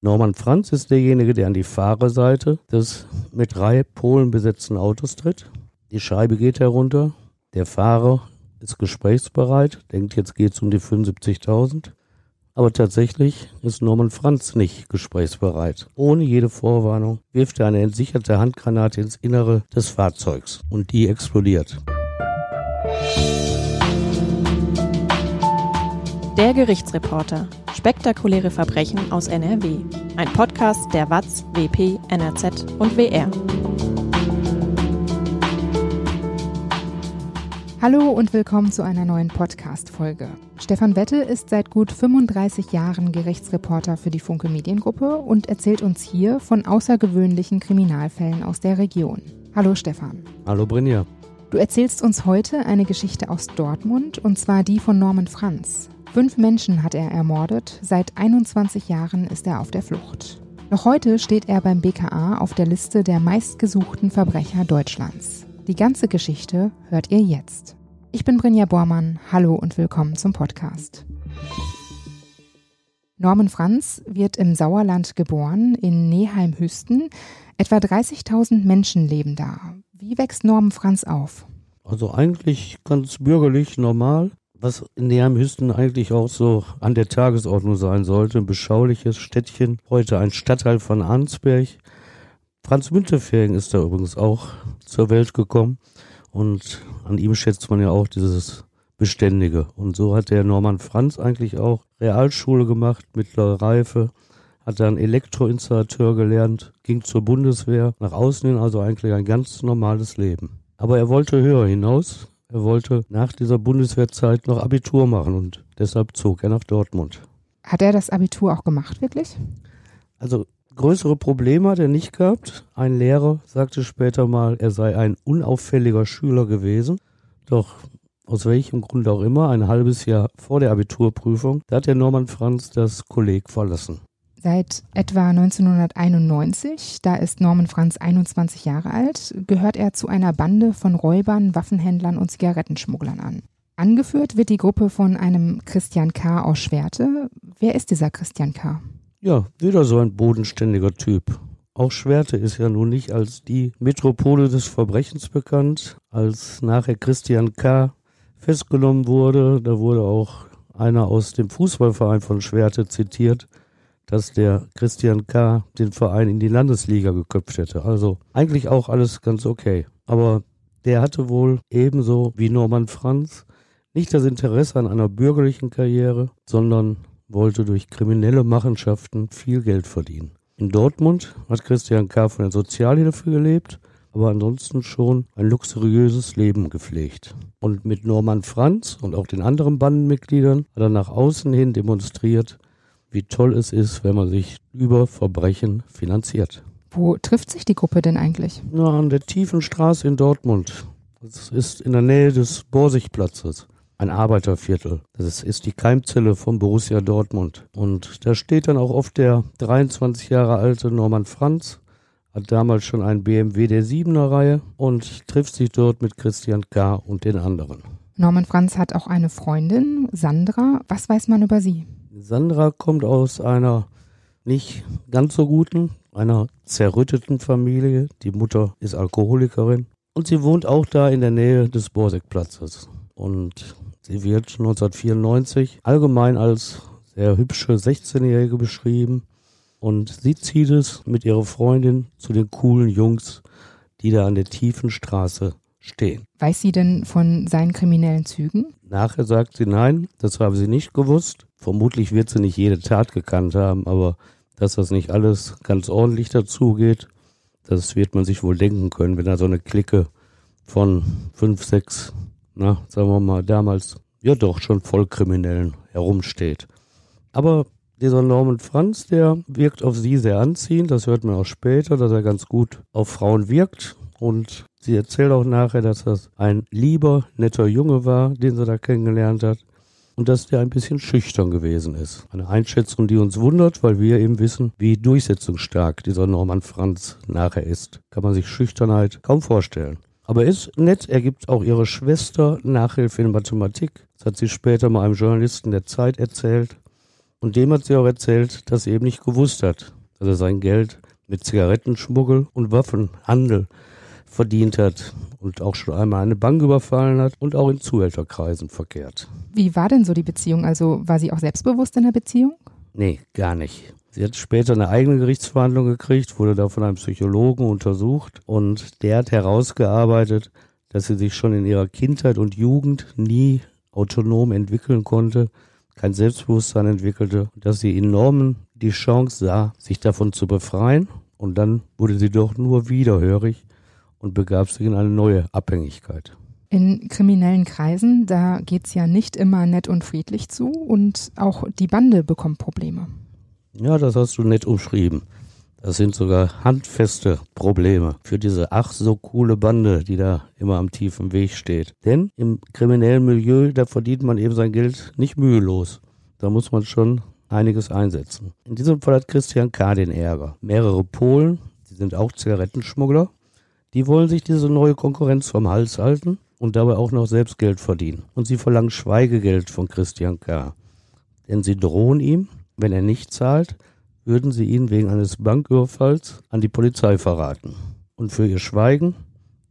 Norman Franz ist derjenige, der an die Fahrerseite des mit drei Polen besetzten Autos tritt. Die Scheibe geht herunter. Der Fahrer ist gesprächsbereit, denkt, jetzt geht es um die 75.000. Aber tatsächlich ist Norman Franz nicht gesprächsbereit. Ohne jede Vorwarnung wirft er eine entsicherte Handgranate ins Innere des Fahrzeugs und die explodiert. Der Gerichtsreporter. Spektakuläre Verbrechen aus NRW. Ein Podcast der WAZ, WP, NRZ und WR. Hallo und willkommen zu einer neuen Podcast-Folge. Stefan Wette ist seit gut 35 Jahren Gerichtsreporter für die Funke Mediengruppe und erzählt uns hier von außergewöhnlichen Kriminalfällen aus der Region. Hallo Stefan. Hallo Brinja. Du erzählst uns heute eine Geschichte aus Dortmund und zwar die von Norman Franz. Fünf Menschen hat er ermordet, seit 21 Jahren ist er auf der Flucht. Noch heute steht er beim BKA auf der Liste der meistgesuchten Verbrecher Deutschlands. Die ganze Geschichte hört ihr jetzt. Ich bin Brinja Bormann, hallo und willkommen zum Podcast. Norman Franz wird im Sauerland geboren, in Neheim-Hüsten. Etwa 30.000 Menschen leben da. Wie wächst Norman Franz auf? Also eigentlich ganz bürgerlich, normal was in Neheim-Hüsten eigentlich auch so an der Tagesordnung sein sollte. Ein beschauliches Städtchen, heute ein Stadtteil von Arnsberg. Franz Müntefering ist da übrigens auch zur Welt gekommen und an ihm schätzt man ja auch dieses Beständige. Und so hat der Norman Franz eigentlich auch Realschule gemacht, mittlere Reife, hat dann Elektroinstallateur gelernt, ging zur Bundeswehr, nach außen hin also eigentlich ein ganz normales Leben. Aber er wollte höher hinaus, er wollte nach dieser Bundeswehrzeit noch Abitur machen und deshalb zog er nach Dortmund. Hat er das Abitur auch gemacht, wirklich? Also größere Probleme hat er nicht gehabt. Ein Lehrer sagte später mal, er sei ein unauffälliger Schüler gewesen. Doch aus welchem Grund auch immer, ein halbes Jahr vor der Abiturprüfung, da hat der Norman Franz das Kolleg verlassen seit etwa 1991. Da ist Norman Franz 21 Jahre alt, gehört er zu einer Bande von Räubern, Waffenhändlern und Zigarettenschmugglern an. Angeführt wird die Gruppe von einem Christian K. aus Schwerte. Wer ist dieser Christian K.? Ja, wieder so ein bodenständiger Typ. Auch Schwerte ist ja nun nicht als die Metropole des Verbrechens bekannt. Als nachher Christian K. festgenommen wurde, da wurde auch einer aus dem Fußballverein von Schwerte zitiert, dass der Christian K. den Verein in die Landesliga geköpft hätte. Also eigentlich auch alles ganz okay. Aber der hatte wohl ebenso wie Norman Franz nicht das Interesse an einer bürgerlichen Karriere, sondern wollte durch kriminelle Machenschaften viel Geld verdienen. In Dortmund hat Christian K. von der Sozialhilfe gelebt, aber ansonsten schon ein luxuriöses Leben gepflegt. Und mit Norman Franz und auch den anderen Bandenmitgliedern hat er nach außen hin demonstriert, wie toll es ist, wenn man sich über Verbrechen finanziert. Wo trifft sich die Gruppe denn eigentlich? Na, an der tiefen Straße in Dortmund. Das ist in der Nähe des Borsigplatzes. Ein Arbeiterviertel. Das ist die Keimzelle von Borussia Dortmund. Und da steht dann auch oft der 23 Jahre alte Norman Franz, hat damals schon einen BMW der 7er Reihe und trifft sich dort mit Christian K. und den anderen. Norman Franz hat auch eine Freundin, Sandra. Was weiß man über sie? Sandra kommt aus einer nicht ganz so guten, einer zerrütteten Familie. Die Mutter ist Alkoholikerin und sie wohnt auch da in der Nähe des Borsigplatzes. Und sie wird 1994 allgemein als sehr hübsche 16-Jährige beschrieben. Und sie zieht es mit ihrer Freundin zu den coolen Jungs, die da an der tiefen Straße stehen. Weiß sie denn von seinen kriminellen Zügen? Nachher sagt sie nein, das habe sie nicht gewusst. Vermutlich wird sie nicht jede Tat gekannt haben, aber dass das nicht alles ganz ordentlich dazugeht, das wird man sich wohl denken können, wenn da so eine Clique von fünf, sechs, na, sagen wir mal, damals ja doch schon Vollkriminellen herumsteht. Aber dieser Norman Franz, der wirkt auf sie sehr anziehend, das hört man auch später, dass er ganz gut auf Frauen wirkt und sie erzählt auch nachher, dass das ein lieber, netter Junge war, den sie da kennengelernt hat und dass der ein bisschen schüchtern gewesen ist. Eine Einschätzung, die uns wundert, weil wir eben wissen, wie durchsetzungsstark dieser Norman Franz nachher ist. Kann man sich Schüchternheit kaum vorstellen. Aber er ist nett, er gibt auch ihrer Schwester Nachhilfe in Mathematik. Das hat sie später mal einem Journalisten der Zeit erzählt. Und dem hat sie auch erzählt, dass sie eben nicht gewusst hat, dass er sein Geld mit Zigarettenschmuggel und Waffenhandel verdient hat und auch schon einmal eine Bank überfallen hat und auch in Zuhälterkreisen verkehrt. Wie war denn so die Beziehung? Also war sie auch selbstbewusst in der Beziehung? Nee, gar nicht. Sie hat später eine eigene Gerichtsverhandlung gekriegt, wurde da von einem Psychologen untersucht und der hat herausgearbeitet, dass sie sich schon in ihrer Kindheit und Jugend nie autonom entwickeln konnte, kein Selbstbewusstsein entwickelte, dass sie in Normen die Chance sah, sich davon zu befreien und dann wurde sie doch nur widerhörig und begab sich in eine neue Abhängigkeit. In kriminellen Kreisen, da geht's ja nicht immer nett und friedlich zu und auch die Bande bekommt Probleme. Ja, das hast du nett umschrieben. Das sind sogar handfeste Probleme für diese ach so coole Bande, die da immer am tiefen Weg steht. Denn im kriminellen Milieu, da verdient man eben sein Geld nicht mühelos. Da muss man schon einiges einsetzen. In diesem Fall hat Christian K. den Ärger. Mehrere Polen, die sind auch Zigarettenschmuggler, die wollen sich diese neue Konkurrenz vom Hals halten und dabei auch noch selbst Geld verdienen. Und sie verlangen Schweigegeld von Christian K. Denn sie drohen ihm, wenn er nicht zahlt, würden sie ihn wegen eines Banküberfalls an die Polizei verraten. Und für ihr Schweigen,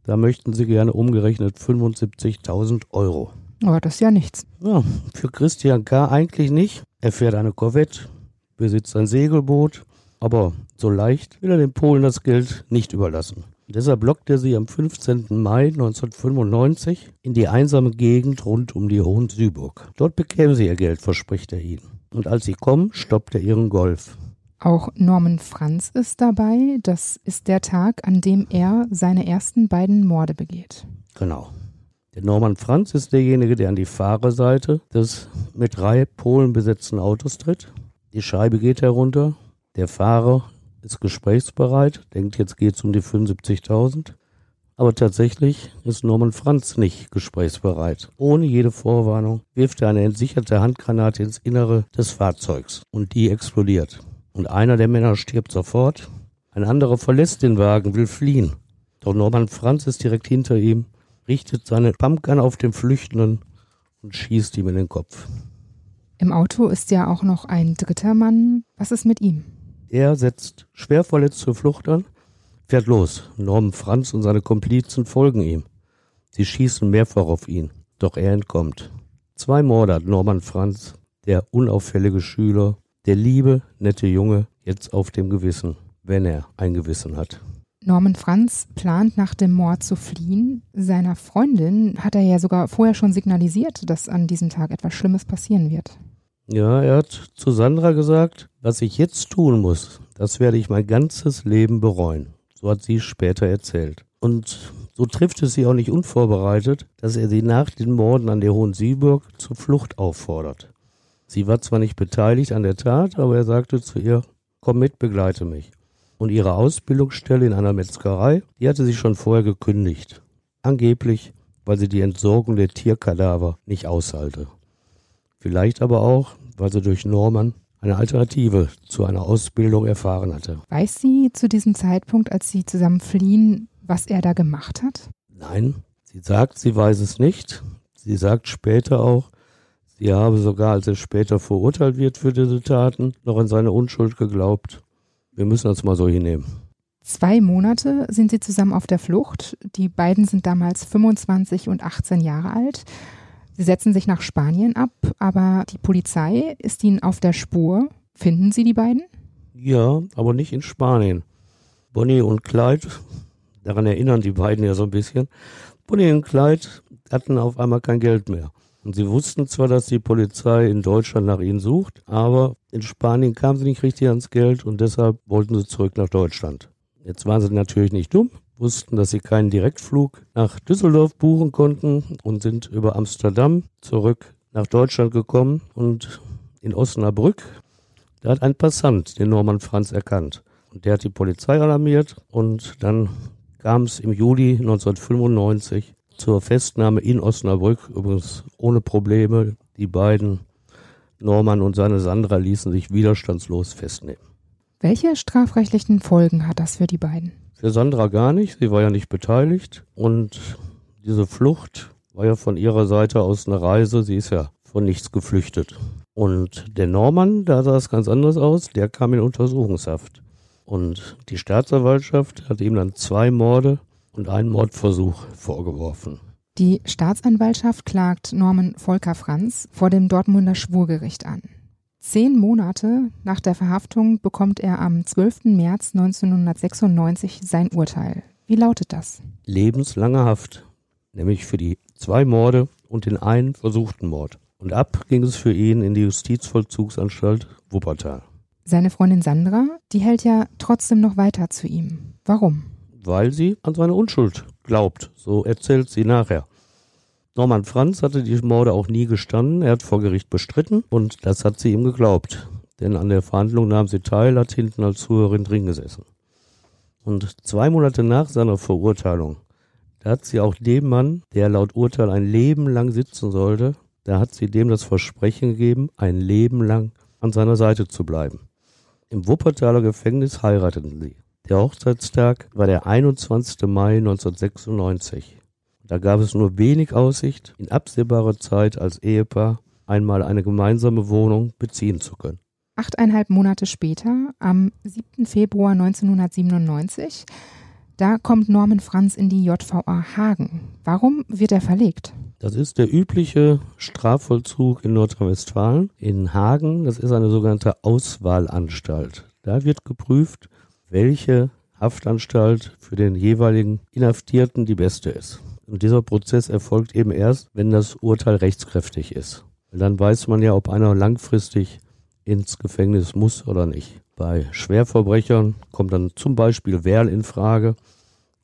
da möchten sie gerne umgerechnet 75.000 Euro. Aber das ist ja nichts. Ja, für Christian K. eigentlich nicht. Er fährt eine Corvette, besitzt ein Segelboot, aber so leicht will er den Polen das Geld nicht überlassen. Deshalb lockt er sie am 15. Mai 1995 in die einsame Gegend rund um die Hohen-Süburg. Dort bekämen sie ihr Geld, verspricht er ihnen. Und als sie kommen, stoppt er ihren Golf. Auch Norman Franz ist dabei. Das ist der Tag, an dem er seine ersten beiden Morde begeht. Genau. Der Norman Franz ist derjenige, der an die Fahrerseite des mit drei Polen besetzten Autos tritt. Die Scheibe geht herunter. Der Fahrer ist gesprächsbereit, denkt, jetzt geht es um die 75.000. Aber tatsächlich ist Norman Franz nicht gesprächsbereit. Ohne jede Vorwarnung wirft er eine entsicherte Handgranate ins Innere des Fahrzeugs und die explodiert. Und einer der Männer stirbt sofort, ein anderer verlässt den Wagen, will fliehen. Doch Norman Franz ist direkt hinter ihm, richtet seine Pumpgun auf den Flüchtenden und schießt ihm in den Kopf. Im Auto ist ja auch noch ein dritter Mann. Was ist mit ihm? Er setzt schwer verletzt zur Flucht an, fährt los. Norman Franz und seine Komplizen folgen ihm. Sie schießen mehrfach auf ihn, doch er entkommt. Zwei Morde hat Norman Franz, der unauffällige Schüler, der liebe, nette Junge, jetzt auf dem Gewissen, wenn er ein Gewissen hat. Norman Franz plant nach dem Mord zu fliehen. Seiner Freundin hat er ja sogar vorher schon signalisiert, dass an diesem Tag etwas Schlimmes passieren wird. Ja, er hat zu Sandra gesagt, was ich jetzt tun muss, das werde ich mein ganzes Leben bereuen. So hat sie später erzählt. Und so trifft es sie auch nicht unvorbereitet, dass er sie nach den Morden an der Hohen Sieburg zur Flucht auffordert. Sie war zwar nicht beteiligt an der Tat, aber er sagte zu ihr, komm mit, begleite mich. Und ihre Ausbildungsstelle in einer Metzgerei, die hatte sie schon vorher gekündigt. Angeblich, weil sie die Entsorgung der Tierkadaver nicht aushalte. Vielleicht aber auch, weil sie durch Norman eine Alternative zu einer Ausbildung erfahren hatte. Weiß sie zu diesem Zeitpunkt, als sie zusammen fliehen, was er da gemacht hat? Nein, sie sagt, sie weiß es nicht. Sie sagt später auch, sie habe sogar, als er später verurteilt wird für diese Taten, noch an seine Unschuld geglaubt. Wir müssen das mal so hinnehmen. Zwei Monate sind sie zusammen auf der Flucht. Die beiden sind damals 25 und 18 Jahre alt. Sie setzen sich nach Spanien ab, aber die Polizei ist ihnen auf der Spur. Finden Sie die beiden? Ja, aber nicht in Spanien. Bonnie und Clyde, daran erinnern die beiden ja so ein bisschen. Bonnie und Clyde hatten auf einmal kein Geld mehr. Und sie wussten zwar, dass die Polizei in Deutschland nach ihnen sucht, aber in Spanien kamen sie nicht richtig ans Geld und deshalb wollten sie zurück nach Deutschland. Jetzt waren sie natürlich nicht dumm, wussten, dass sie keinen Direktflug nach Düsseldorf buchen konnten und sind über Amsterdam zurück nach Deutschland gekommen und in Osnabrück, da hat ein Passant den Norman Franz erkannt. Und der hat die Polizei alarmiert und dann kam es im Juli 1995 zur Festnahme in Osnabrück, übrigens ohne Probleme. Die beiden, Norman und seine Sandra, ließen sich widerstandslos festnehmen. Welche strafrechtlichen Folgen hat das für die beiden? Für Sandra gar nicht, sie war ja nicht beteiligt und diese Flucht war ja von ihrer Seite aus eine Reise, sie ist ja von nichts geflüchtet. Und der Norman, da sah es ganz anders aus, der kam in Untersuchungshaft. Und die Staatsanwaltschaft hat ihm dann zwei Morde und einen Mordversuch vorgeworfen. Die Staatsanwaltschaft klagt Norman Volker Franz vor dem Dortmunder Schwurgericht an. Zehn Monate nach der Verhaftung bekommt er am 12. März 1996 sein Urteil. Wie lautet das? Lebenslange Haft, nämlich für die zwei Morde und den einen versuchten Mord. Und ab ging es für ihn in die Justizvollzugsanstalt Wuppertal. Seine Freundin Sandra, die hält ja trotzdem noch weiter zu ihm. Warum? Weil sie an seine Unschuld glaubt. So erzählt sie nachher. Norman Franz hatte die Morde auch nie gestanden. Er hat vor Gericht bestritten und das hat sie ihm geglaubt. Denn an der Verhandlung nahm sie teil, hat hinten als Zuhörerin drin gesessen. Und zwei Monate nach seiner Verurteilung, da hat sie auch dem Mann, der laut Urteil ein Leben lang sitzen sollte, da hat sie dem das Versprechen gegeben, ein Leben lang an seiner Seite zu bleiben. Im Wuppertaler Gefängnis heirateten sie. Der Hochzeitstag war der 21. Mai 1996. Da gab es nur wenig Aussicht, in absehbarer Zeit als Ehepaar einmal eine gemeinsame Wohnung beziehen zu können. Achteinhalb Monate später, am 7. Februar 1997, da kommt Norman Franz in die JVA Hagen. Warum wird er verlegt? Das ist der übliche Strafvollzug in Nordrhein-Westfalen. In Hagen, das ist eine sogenannte Auswahlanstalt. Da wird geprüft, welche Haftanstalt für den jeweiligen Inhaftierten die beste ist. Und dieser Prozess erfolgt eben erst, wenn das Urteil rechtskräftig ist. dann weiß man ja, ob einer langfristig ins Gefängnis muss oder nicht. Bei Schwerverbrechern kommt dann zum Beispiel Wehrl in Frage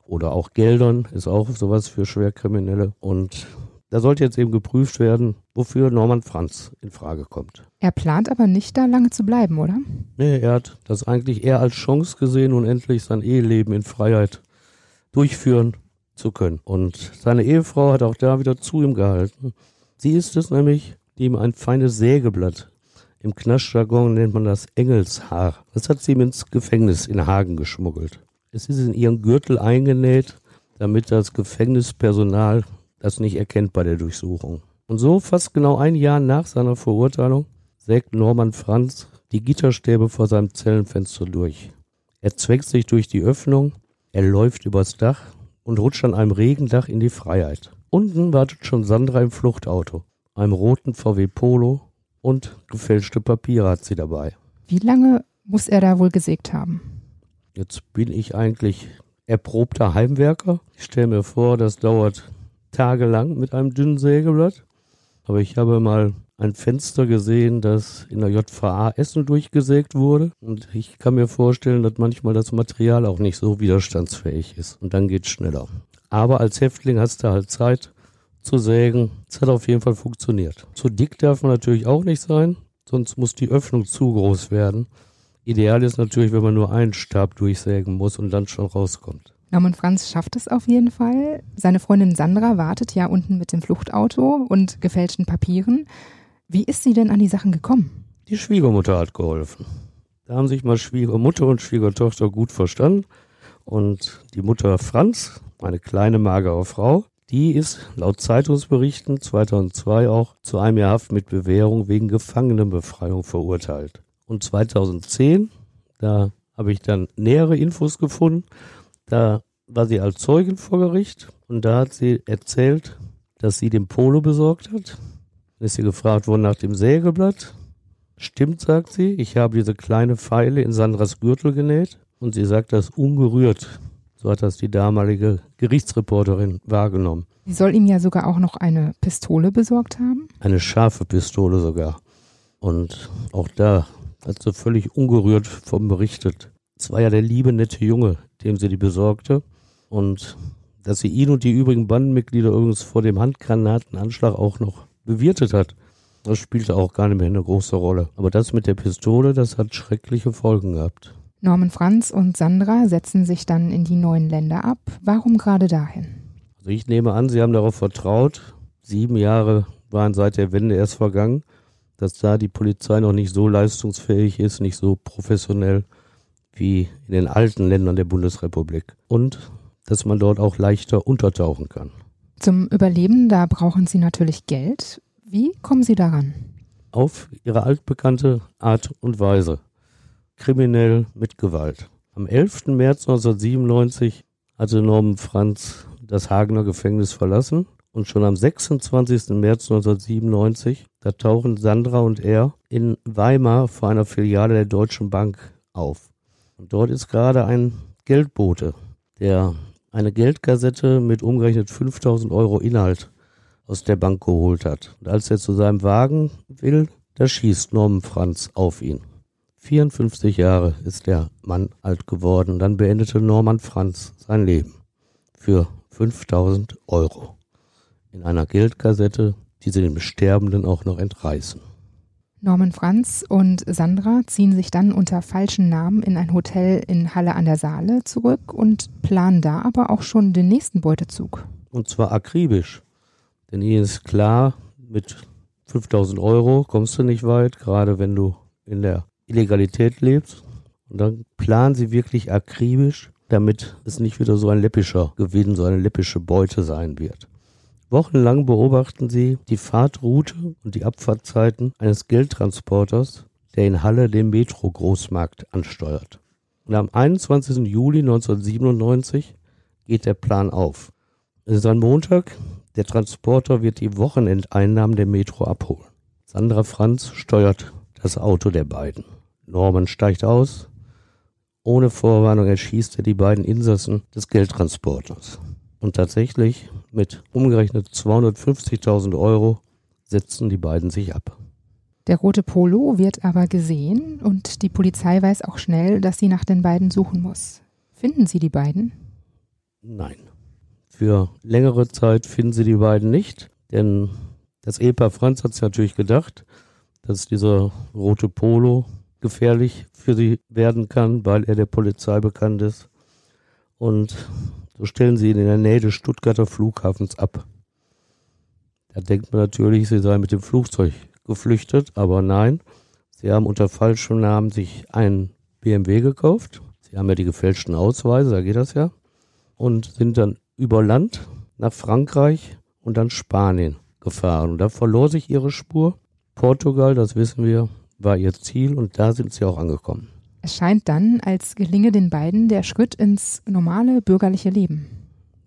oder auch Geldern ist auch sowas für Schwerkriminelle. Und da sollte jetzt eben geprüft werden, wofür Norman Franz in Frage kommt. Er plant aber nicht, da lange zu bleiben, oder? Nee, er hat das eigentlich eher als Chance gesehen und endlich sein Eheleben in Freiheit durchführen zu können. Und seine Ehefrau hat auch da wieder zu ihm gehalten. Sie ist es nämlich, die ihm ein feines Sägeblatt im Knastjargon nennt man das Engelshaar. Das hat sie ihm ins Gefängnis in Hagen geschmuggelt. Es ist in ihren Gürtel eingenäht, damit das Gefängnispersonal das nicht erkennt bei der Durchsuchung. Und so, fast genau ein Jahr nach seiner Verurteilung, sägt Norman Franz die Gitterstäbe vor seinem Zellenfenster durch. Er zwängt sich durch die Öffnung, er läuft übers Dach und rutscht an einem Regendach in die Freiheit. Unten wartet schon Sandra im Fluchtauto, einem roten VW Polo und gefälschte Papiere hat sie dabei. Wie lange muss er da wohl gesägt haben? Jetzt bin ich eigentlich erprobter Heimwerker. Ich stelle mir vor, das dauert tagelang mit einem dünnen Sägeblatt. Aber ich habe mal ein Fenster gesehen, das in der JVA Essen durchgesägt wurde. Und ich kann mir vorstellen, dass manchmal das Material auch nicht so widerstandsfähig ist. Und dann geht es schneller. Aber als Häftling hast du halt Zeit, zu sägen. Es hat auf jeden Fall funktioniert. Zu dick darf man natürlich auch nicht sein, sonst muss die Öffnung zu groß werden. Ideal ist natürlich, wenn man nur einen Stab durchsägen muss und dann schon rauskommt. Norman Franz schafft es auf jeden Fall. Seine Freundin Sandra wartet ja unten mit dem Fluchtauto und gefälschten Papieren. Wie ist sie denn an die Sachen gekommen? Die Schwiegermutter hat geholfen. Da haben sich mal Schwiegermutter und Schwiegertochter gut verstanden. Und die Mutter Franz, eine kleine magere Frau, die ist laut Zeitungsberichten 2002 auch zu einem Jahr Haft mit Bewährung wegen Gefangenenbefreiung verurteilt. Und 2010, da habe ich dann nähere Infos gefunden, da war sie als Zeugin vor Gericht und da hat sie erzählt, dass sie den Polo besorgt hat. Dann ist sie gefragt worden nach dem Sägeblatt. Stimmt, sagt sie, ich habe diese kleine Pfeile in Sandras Gürtel genäht und sie sagt das ungerührt. So hat das die damalige Gerichtsreporterin wahrgenommen. Sie soll ihm ja sogar auch noch eine Pistole besorgt haben. Eine scharfe Pistole sogar. Und auch da hat sie völlig ungerührt vom berichtet. Es war ja der liebe, nette Junge, dem sie die besorgte. Und dass sie ihn und die übrigen Bandenmitglieder übrigens vor dem Handgranatenanschlag auch noch bewirtet hat, das spielte auch gar nicht mehr eine große Rolle. Aber das mit der Pistole, das hat schreckliche Folgen gehabt. Norman Franz und Sandra setzen sich dann in die neuen Länder ab. Warum gerade dahin? Also ich nehme an, Sie haben darauf vertraut. Sieben Jahre waren seit der Wende erst vergangen, dass da die Polizei noch nicht so leistungsfähig ist, nicht so professionell wie in den alten Ländern der Bundesrepublik. Und dass man dort auch leichter untertauchen kann. Zum Überleben, da brauchen Sie natürlich Geld. Wie kommen Sie daran? auf ihre altbekannte Art und Weise. Kriminell mit Gewalt. Am 11. März 1997 hatte Norman Franz das Hagener Gefängnis verlassen und schon am 26. März 1997, da tauchen Sandra und er in Weimar vor einer Filiale der Deutschen Bank auf. Und dort ist gerade ein Geldbote, der eine Geldkassette mit umgerechnet 5000 Euro Inhalt aus der Bank geholt hat. Und als er zu seinem Wagen will, da schießt Norman Franz auf ihn. 54 Jahre ist der Mann alt geworden. Dann beendete Norman Franz sein Leben für 5000 Euro in einer Geldkassette, die sie dem Sterbenden auch noch entreißen. Norman Franz und Sandra ziehen sich dann unter falschen Namen in ein Hotel in Halle an der Saale zurück und planen da aber auch schon den nächsten Beutezug. Und zwar akribisch. Denn ihnen ist klar, mit 5000 Euro kommst du nicht weit, gerade wenn du in der Illegalität lebst. Und dann planen sie wirklich akribisch, damit es nicht wieder so ein läppischer Gewinn, so eine läppische Beute sein wird. Wochenlang beobachten sie die Fahrtroute und die Abfahrtzeiten eines Geldtransporters, der in Halle den Metro-Großmarkt ansteuert. Und am 21. Juli 1997 geht der Plan auf. Es ist ein Montag, der Transporter wird die Wochenendeinnahmen der Metro abholen. Sandra Franz steuert das Auto der beiden. Norman steigt aus. Ohne Vorwarnung erschießt er die beiden Insassen des Geldtransporters. Und tatsächlich mit umgerechnet 250.000 Euro setzen die beiden sich ab. Der rote Polo wird aber gesehen und die Polizei weiß auch schnell, dass sie nach den beiden suchen muss. Finden Sie die beiden? Nein. Für längere Zeit finden sie die beiden nicht, denn das Ehepaar Franz hat sich natürlich gedacht, dass dieser rote Polo gefährlich für sie werden kann, weil er der Polizei bekannt ist. Und so stellen sie ihn in der Nähe des Stuttgarter Flughafens ab. Da denkt man natürlich, sie seien mit dem Flugzeug geflüchtet, aber nein, sie haben unter falschem Namen sich einen BMW gekauft. Sie haben ja die gefälschten Ausweise, da geht das ja. Und sind dann über Land nach Frankreich und dann Spanien gefahren. Und da verlor sich ihre Spur. Portugal, das wissen wir, war ihr Ziel und da sind sie auch angekommen. Es scheint dann, als gelinge den beiden der Schritt ins normale bürgerliche Leben.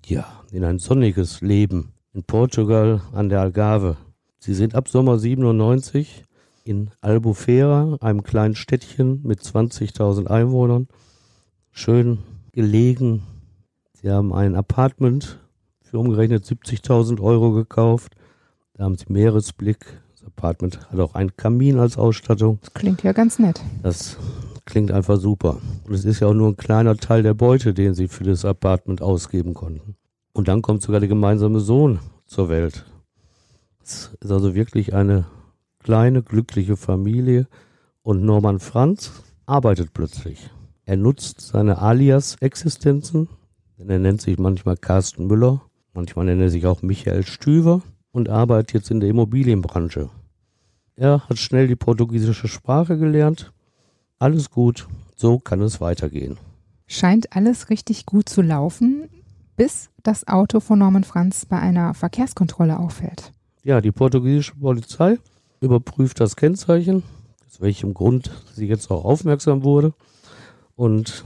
Ja, in ein sonniges Leben in Portugal an der Algarve. Sie sind ab Sommer 97 in Albufeira, einem kleinen Städtchen mit 20.000 Einwohnern, schön gelegen. Sie haben ein Apartment für umgerechnet 70.000 Euro gekauft. Da haben sie Meeresblick. Das Apartment hat auch einen Kamin als Ausstattung. Das klingt ja ganz nett. Das klingt einfach super. Und es ist ja auch nur ein kleiner Teil der Beute, den sie für das Apartment ausgeben konnten. Und dann kommt sogar der gemeinsame Sohn zur Welt. Es ist also wirklich eine kleine, glückliche Familie. Und Norman Franz arbeitet plötzlich. Er nutzt seine Alias-Existenzen, denn er nennt sich manchmal Carsten Müller, manchmal nennt er sich auch Michael Stüver und arbeitet jetzt in der Immobilienbranche. Er hat schnell die portugiesische Sprache gelernt alles gut, so kann es weitergehen. Scheint alles richtig gut zu laufen, bis das Auto von Norman Franz bei einer Verkehrskontrolle auffällt. Ja, die portugiesische Polizei überprüft das Kennzeichen, aus welchem Grund sie jetzt auch aufmerksam wurde. Und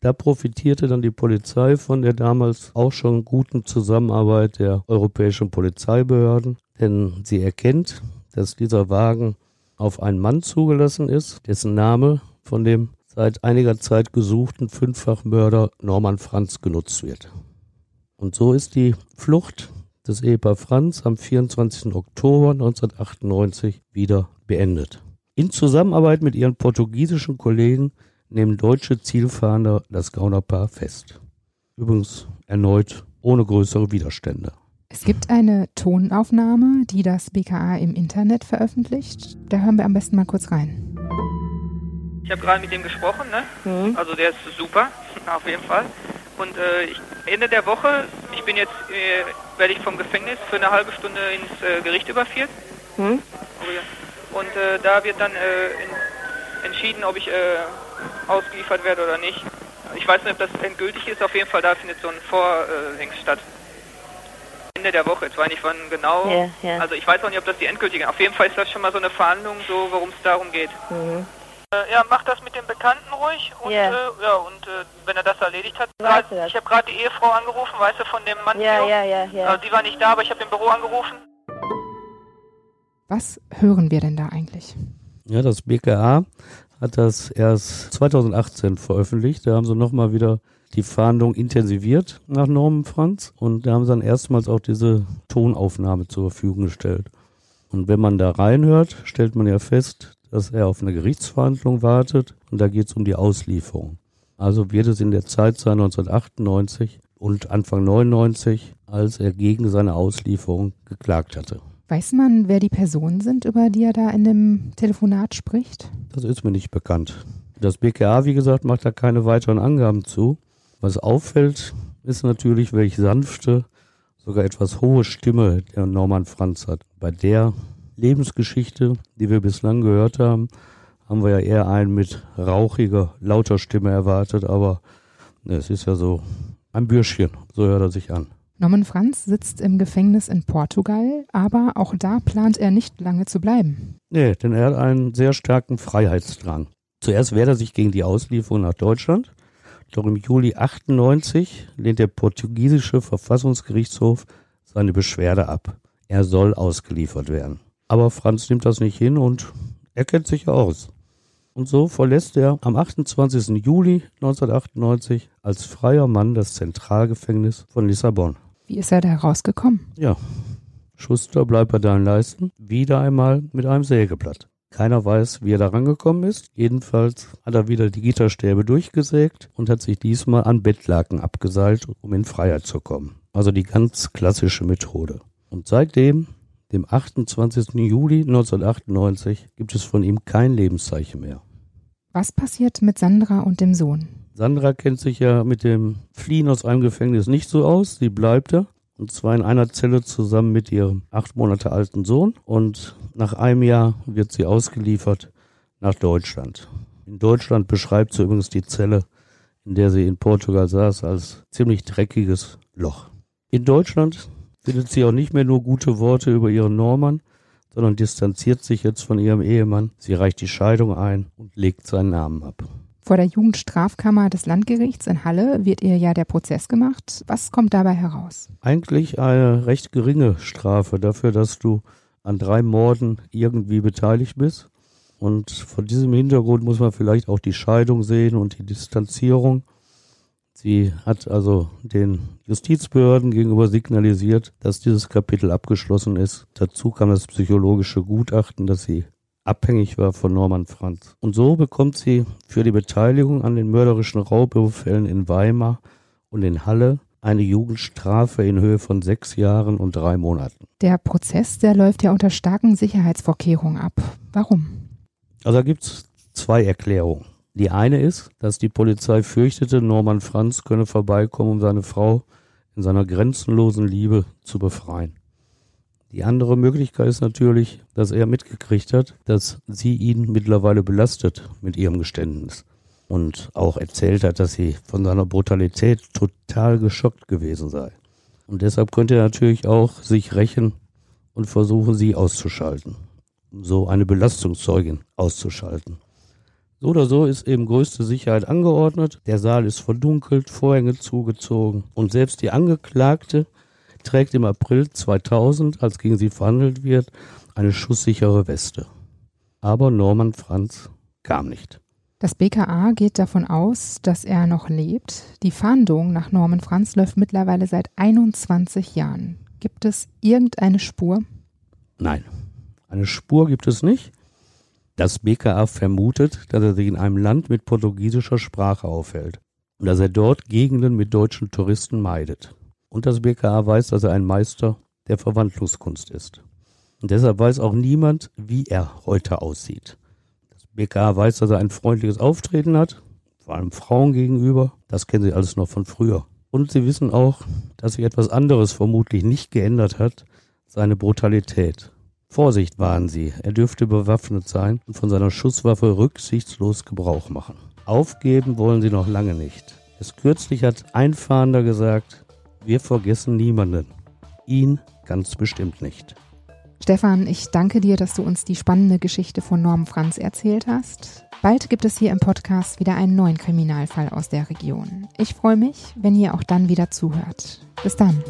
da profitierte dann die Polizei von der damals auch schon guten Zusammenarbeit der europäischen Polizeibehörden, denn sie erkennt, dass dieser Wagen auf einen Mann zugelassen ist, dessen Name von dem seit einiger Zeit gesuchten Fünffachmörder Norman Franz genutzt wird. Und so ist die Flucht des Ehepaar Franz am 24. Oktober 1998 wieder beendet. In Zusammenarbeit mit ihren portugiesischen Kollegen nehmen deutsche Zielfahnder das Gaunerpaar fest. Übrigens erneut ohne größere Widerstände. Es gibt eine Tonaufnahme, die das BKA im Internet veröffentlicht. Da hören wir am besten mal kurz rein. Ich habe gerade mit dem gesprochen, ne? Mhm. Also der ist super, auf jeden Fall. Und äh, ich, Ende der Woche, ich bin jetzt, äh, werde ich vom Gefängnis für eine halbe Stunde ins äh, Gericht überführt. Mhm. Und äh, da wird dann äh, in, entschieden, ob ich äh, ausgeliefert werde oder nicht. Ich weiß nicht, ob das endgültig ist, auf jeden Fall da findet so ein Vordings statt. Ende der Woche. Jetzt weiß ich nicht wann genau. Ja, ja. Also ich weiß auch nicht, ob das die endgültige. Auf jeden Fall ist das schon mal so eine Verhandlung, so worum es darum geht. Mhm. Äh, ja, mach das mit dem Bekannten ruhig und Ja. äh, ja und äh, wenn er das erledigt hat, Weißt grad- du das? ich habe gerade die Ehefrau angerufen, weißt du, von dem Mann. Ja, ja, ja, ja. Also die war nicht da, aber ich habe im Büro angerufen. Was hören wir denn da eigentlich? Ja, das BKA hat das erst 2018 veröffentlicht. Da haben sie nochmal wieder die Fahndung intensiviert nach Norman Franz und da haben sie dann erstmals auch diese Tonaufnahme zur Verfügung gestellt. Und wenn man da reinhört, stellt man ja fest, dass er auf eine Gerichtsverhandlung wartet und da geht es um die Auslieferung. Also wird es in der Zeit sein 1998 und Anfang 99, als er gegen seine Auslieferung geklagt hatte. Weiß man, wer die Personen sind, über die er da in dem Telefonat spricht? Das ist mir nicht bekannt. Das BKA, wie gesagt, macht da keine weiteren Angaben zu. Was auffällt, ist natürlich, welch sanfte, sogar etwas hohe Stimme der Norman Franz hat. Bei der Lebensgeschichte, die wir bislang gehört haben, haben wir ja eher einen mit rauchiger, lauter Stimme erwartet, aber es ist ja so ein Bürschchen, so hört er sich an. Norman Franz sitzt im Gefängnis in Portugal, aber auch da plant er nicht lange zu bleiben. Nee, denn er hat einen sehr starken Freiheitsdrang. Zuerst wehrt er sich gegen die Auslieferung nach Deutschland, doch im Juli 98 lehnt der portugiesische Verfassungsgerichtshof seine Beschwerde ab. Er soll ausgeliefert werden. Aber Franz nimmt das nicht hin und er kennt sich aus. Und so verlässt er am 28. Juli 1998 als freier Mann das Zentralgefängnis von Lissabon. Wie ist er da rausgekommen? Ja, Schuster bleibt bei deinen Leisten, wieder einmal mit einem Sägeblatt. Keiner weiß, wie er da rangekommen ist. Jedenfalls hat er wieder die Gitterstäbe durchgesägt und hat sich diesmal an Bettlaken abgeseilt, um in Freiheit zu kommen. Also die ganz klassische Methode. Und seitdem, dem 28. Juli 1998, gibt es von ihm kein Lebenszeichen mehr. Was passiert mit Sandra und dem Sohn? Sandra kennt sich ja mit dem Fliehen aus einem Gefängnis nicht so aus. Sie bleibt da. Und zwar in einer Zelle zusammen mit ihrem acht Monate alten Sohn. Und nach einem Jahr wird sie ausgeliefert nach Deutschland. In Deutschland beschreibt sie übrigens die Zelle, in der sie in Portugal saß, als ziemlich dreckiges Loch. In Deutschland findet sie auch nicht mehr nur gute Worte über ihren Norman, sondern distanziert sich jetzt von ihrem Ehemann. Sie reicht die Scheidung ein und legt seinen Namen ab. Vor der Jugendstrafkammer des Landgerichts in Halle wird ihr ja der Prozess gemacht. Was kommt dabei heraus? Eigentlich eine recht geringe Strafe dafür, dass du an drei Morden irgendwie beteiligt bist. Und vor diesem Hintergrund muss man vielleicht auch die Scheidung sehen und die Distanzierung. Sie hat also den Justizbehörden gegenüber signalisiert, dass dieses Kapitel abgeschlossen ist. Dazu kam das psychologische Gutachten, dass sie abhängig war von Norman Franz. Und so bekommt sie für die Beteiligung an den mörderischen Raubüberfällen in Weimar und in Halle eine Jugendstrafe in Höhe von sechs Jahren und drei Monaten. Der Prozess, der läuft ja unter starken Sicherheitsvorkehrungen ab. Warum? Also da gibt's zwei Erklärungen. Die eine ist, dass die Polizei fürchtete, Norman Franz könne vorbeikommen, um seine Frau in seiner grenzenlosen Liebe zu befreien. Die andere Möglichkeit ist natürlich, dass er mitgekriegt hat, dass sie ihn mittlerweile belastet mit ihrem Geständnis und auch erzählt hat, dass sie von seiner Brutalität total geschockt gewesen sei. Und deshalb könnte er natürlich auch sich rächen und versuchen, sie auszuschalten, so eine Belastungszeugin auszuschalten. So oder so ist eben größte Sicherheit angeordnet, der Saal ist verdunkelt, Vorhänge zugezogen und selbst die Angeklagte trägt im April 2000, als gegen sie verhandelt wird, eine schusssichere Weste. Aber Norman Franz kam nicht. Das BKA geht davon aus, dass er noch lebt. Die Fahndung nach Norman Franz läuft mittlerweile seit 21 Jahren. Gibt es irgendeine Spur? Nein, eine Spur gibt es nicht. Das BKA vermutet, dass er sich in einem Land mit portugiesischer Sprache aufhält und dass er dort Gegenden mit deutschen Touristen meidet. Und das BKA weiß, dass er ein Meister der Verwandlungskunst ist. Und deshalb weiß auch niemand, wie er heute aussieht. Das BKA weiß, dass er ein freundliches Auftreten hat, vor allem Frauen gegenüber. Das kennen sie alles noch von früher. Und sie wissen auch, dass sich etwas anderes vermutlich nicht geändert hat, seine Brutalität. Vorsicht waren sie, er dürfte bewaffnet sein und von seiner Schusswaffe rücksichtslos Gebrauch machen. Aufgeben wollen sie noch lange nicht. Erst kürzlich hat ein Fahnder gesagt, wir vergessen niemanden. ihn ganz bestimmt nicht. Stefan, ich danke dir, dass du uns die spannende Geschichte von Norm Franz erzählt hast. Bald gibt es hier im Podcast wieder einen neuen Kriminalfall aus der Region. Ich freue mich, wenn ihr auch dann wieder zuhört. Bis dann.